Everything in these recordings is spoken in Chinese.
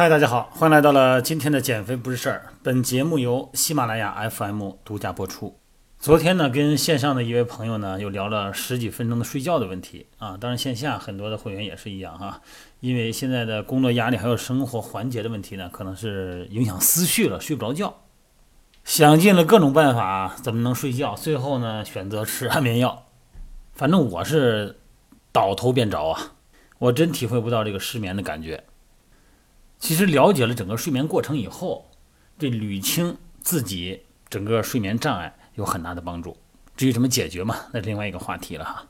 嗨，大家好，欢迎来到了今天的减肥不是事儿。本节目由喜马拉雅 FM 独家播出。昨天呢，跟线上的一位朋友呢，又聊了十几分钟的睡觉的问题啊。当然，线下很多的会员也是一样哈，因为现在的工作压力还有生活环节的问题呢，可能是影响思绪了，睡不着觉。想尽了各种办法，怎么能睡觉？最后呢，选择吃安眠药。反正我是倒头便着啊，我真体会不到这个失眠的感觉。其实了解了整个睡眠过程以后，对捋清自己整个睡眠障碍有很大的帮助。至于怎么解决嘛，那另外一个话题了哈。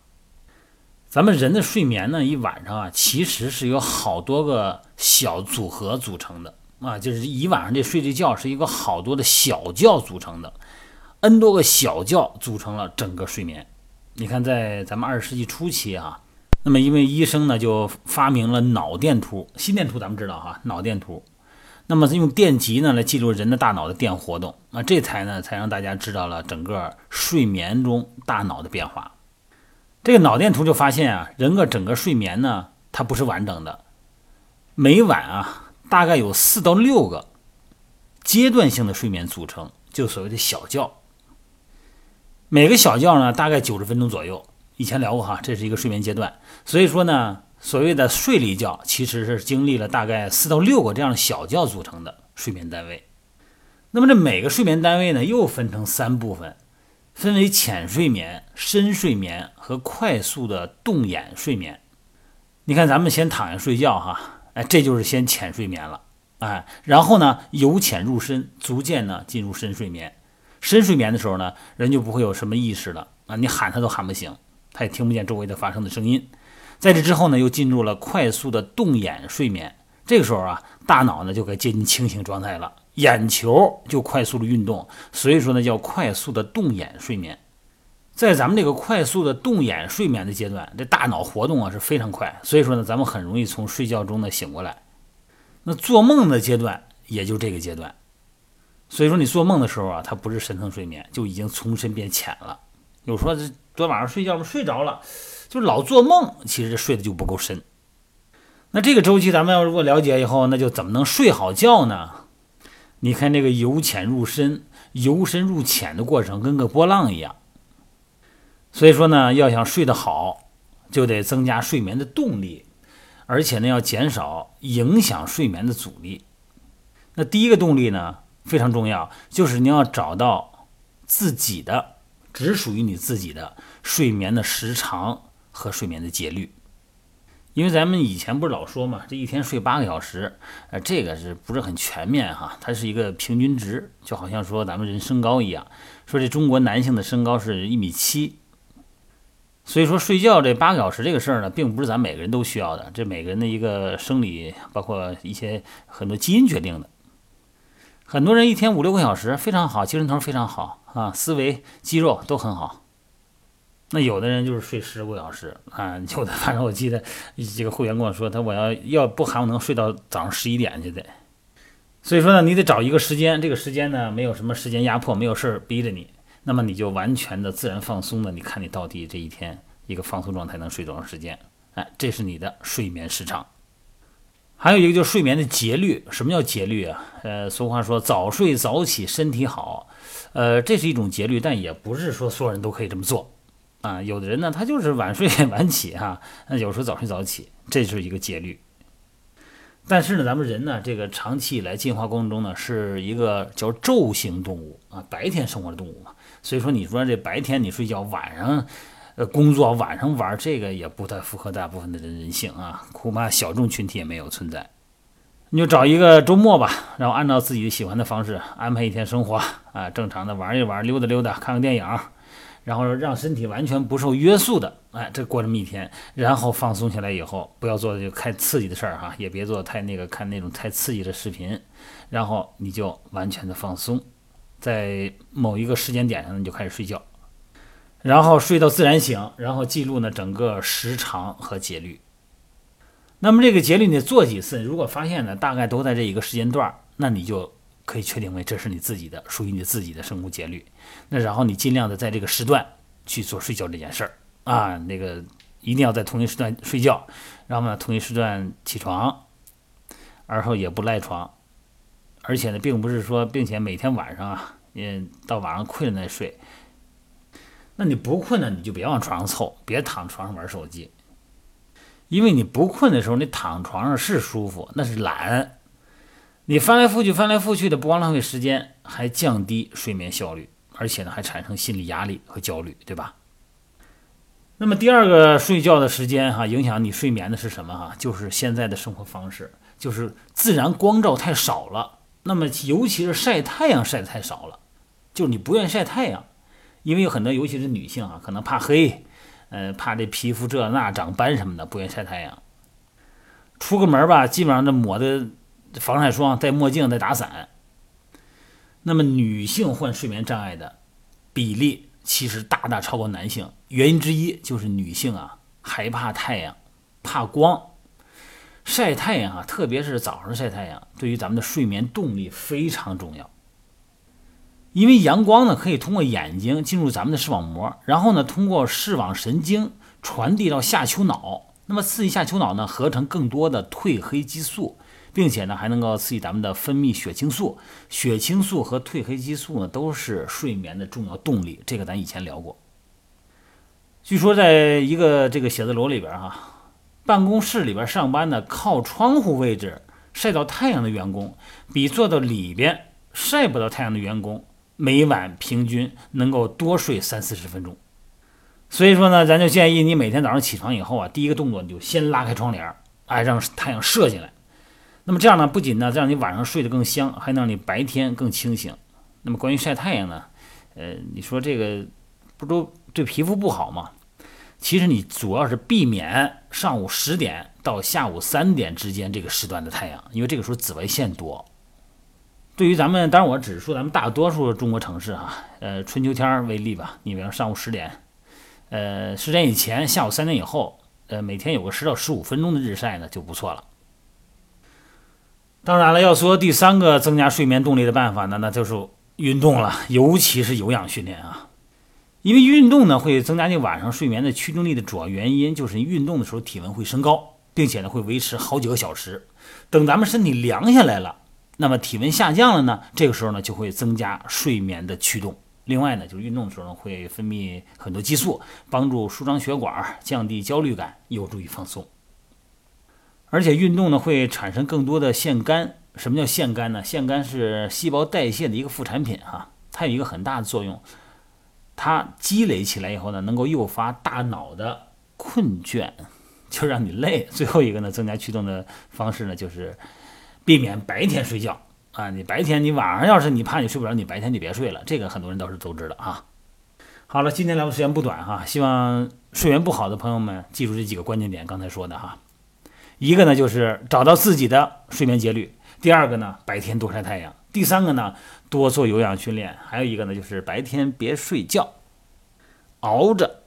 咱们人的睡眠呢，一晚上啊，其实是由好多个小组合组成的啊，就是一晚上这睡这觉是一个好多的小觉组成的，n 多个小觉组成了整个睡眠。你看，在咱们二十世纪初期啊。那么，因为医生呢就发明了脑电图、心电图，咱们知道哈，脑电图。那么用电极呢来记录人的大脑的电活动，那这才呢才让大家知道了整个睡眠中大脑的变化。这个脑电图就发现啊，人个整个睡眠呢它不是完整的，每晚啊大概有四到六个阶段性的睡眠组成，就所谓的小觉。每个小觉呢大概九十分钟左右。以前聊过哈，这是一个睡眠阶段，所以说呢，所谓的睡了一觉，其实是经历了大概四到六个这样的小觉组成的睡眠单位。那么这每个睡眠单位呢，又分成三部分，分为浅睡眠、深睡眠和快速的动眼睡眠。你看，咱们先躺下睡觉哈，哎，这就是先浅睡眠了，哎，然后呢，由浅入深，逐渐呢进入深睡眠。深睡眠的时候呢，人就不会有什么意识了啊，你喊他都喊不醒。他也听不见周围的发生的声音，在这之后呢，又进入了快速的动眼睡眠。这个时候啊，大脑呢就该接近清醒状态了，眼球就快速的运动，所以说呢叫快速的动眼睡眠。在咱们这个快速的动眼睡眠的阶段，这大脑活动啊是非常快，所以说呢咱们很容易从睡觉中呢醒过来。那做梦的阶段也就这个阶段，所以说你做梦的时候啊，它不是深层睡眠，就已经从深变浅了。有说这。昨晚上睡觉嘛，睡着了，就老做梦，其实睡得就不够深。那这个周期咱们要如果了解以后，那就怎么能睡好觉呢？你看这个由浅入深、由深入浅的过程，跟个波浪一样。所以说呢，要想睡得好，就得增加睡眠的动力，而且呢，要减少影响睡眠的阻力。那第一个动力呢，非常重要，就是你要找到自己的。只属于你自己的睡眠的时长和睡眠的节律，因为咱们以前不是老说嘛，这一天睡八个小时，呃，这个是不是很全面哈？它是一个平均值，就好像说咱们人身高一样，说这中国男性的身高是一米七，所以说睡觉这八个小时这个事儿呢，并不是咱每个人都需要的，这每个人的一个生理，包括一些很多基因决定的。很多人一天五六个小时非常好，精神头非常好啊，思维、肌肉都很好。那有的人就是睡十个小时啊，有的反正我记得几个会员跟我说，他我要要不喊我能睡到早上十一点就得。所以说呢，你得找一个时间，这个时间呢没有什么时间压迫，没有事儿逼着你，那么你就完全的自然放松的，你看你到底这一天一个放松状态能睡多长时间？哎，这是你的睡眠时长。还有一个就是睡眠的节律，什么叫节律啊？呃，俗话说早睡早起身体好，呃，这是一种节律，但也不是说所有人都可以这么做啊。有的人呢，他就是晚睡晚起哈，那有时候早睡早起，这是一个节律。但是呢，咱们人呢，这个长期以来进化过程中呢，是一个叫昼行动物啊，白天生活的动物嘛，所以说你说这白天你睡觉，晚上。呃，工作晚上玩这个也不太符合大部分的人人性啊，恐怕小众群体也没有存在。你就找一个周末吧，然后按照自己喜欢的方式安排一天生活啊，正常的玩一玩，溜达溜达，看个电影，然后让身体完全不受约束的，哎，这过这么一天，然后放松下来以后，不要做就太刺激的事儿哈，也别做太那个看那种太刺激的视频，然后你就完全的放松，在某一个时间点上你就开始睡觉。然后睡到自然醒，然后记录呢整个时长和节律。那么这个节律你做几次，如果发现呢大概都在这一个时间段，那你就可以确定为这是你自己的属于你自己的生物节律。那然后你尽量的在这个时段去做睡觉这件事儿啊，那个一定要在同一时段睡觉，然后呢同一时段起床，而后也不赖床，而且呢，并不是说，并且每天晚上啊，嗯，到晚上困了再睡。那你不困呢，你就别往床上凑，别躺床上玩手机，因为你不困的时候，你躺床上是舒服，那是懒。你翻来覆去，翻来覆去的，不光浪费时间，还降低睡眠效率，而且呢，还产生心理压力和焦虑，对吧？那么第二个睡觉的时间哈，影响你睡眠的是什么哈？就是现在的生活方式，就是自然光照太少了。那么尤其是晒太阳晒的太少了，就是你不愿意晒太阳，因为有很多尤其是女性啊，可能怕黑，呃，怕这皮肤这那长斑什么的，不愿晒太阳。出个门吧，基本上这抹的。防晒霜、戴墨镜、再打伞。那么，女性患睡眠障碍的比例其实大大超过男性。原因之一就是女性啊害怕太阳，怕光，晒太阳啊，特别是早上晒太阳，对于咱们的睡眠动力非常重要。因为阳光呢可以通过眼睛进入咱们的视网膜，然后呢通过视网神经传递到下丘脑，那么刺激下丘脑呢合成更多的褪黑激素。并且呢，还能够刺激咱们的分泌血清素，血清素和褪黑激素呢，都是睡眠的重要动力。这个咱以前聊过。据说，在一个这个写字楼里边哈，办公室里边上班的靠窗户位置晒到太阳的员工，比坐到里边晒不到太阳的员工，每晚平均能够多睡三四十分钟。所以说呢，咱就建议你每天早上起床以后啊，第一个动作你就先拉开窗帘，哎，让太阳射进来。那么这样呢，不仅呢让你晚上睡得更香，还能让你白天更清醒。那么关于晒太阳呢，呃，你说这个不都对皮肤不好吗？其实你主要是避免上午十点到下午三点之间这个时段的太阳，因为这个时候紫外线多。对于咱们，当然我只是说咱们大多数中国城市哈，呃，春秋天为例吧，你比方上午十点，呃，十点以前，下午三点以后，呃，每天有个十到十五分钟的日晒呢，就不错了。当然了，要说第三个增加睡眠动力的办法呢，那就是运动了，尤其是有氧训练啊。因为运动呢会增加你晚上睡眠的驱动力的主要原因，就是运动的时候体温会升高，并且呢会维持好几个小时。等咱们身体凉下来了，那么体温下降了呢，这个时候呢就会增加睡眠的驱动。另外呢，就是运动的时候呢会分泌很多激素，帮助舒张血管，降低焦虑感，有助于放松。而且运动呢会产生更多的腺苷。什么叫腺苷呢？腺苷是细胞代谢的一个副产品哈，它有一个很大的作用，它积累起来以后呢，能够诱发大脑的困倦，就让你累。最后一个呢，增加驱动的方式呢，就是避免白天睡觉啊。你白天你晚上要是你怕你睡不着，你白天就别睡了。这个很多人倒是都知道啊。好了，今天聊的时间不短哈，希望睡眠不好的朋友们记住这几个关键点，刚才说的哈。一个呢，就是找到自己的睡眠节律；第二个呢，白天多晒太阳；第三个呢，多做有氧训练；还有一个呢，就是白天别睡觉，熬着。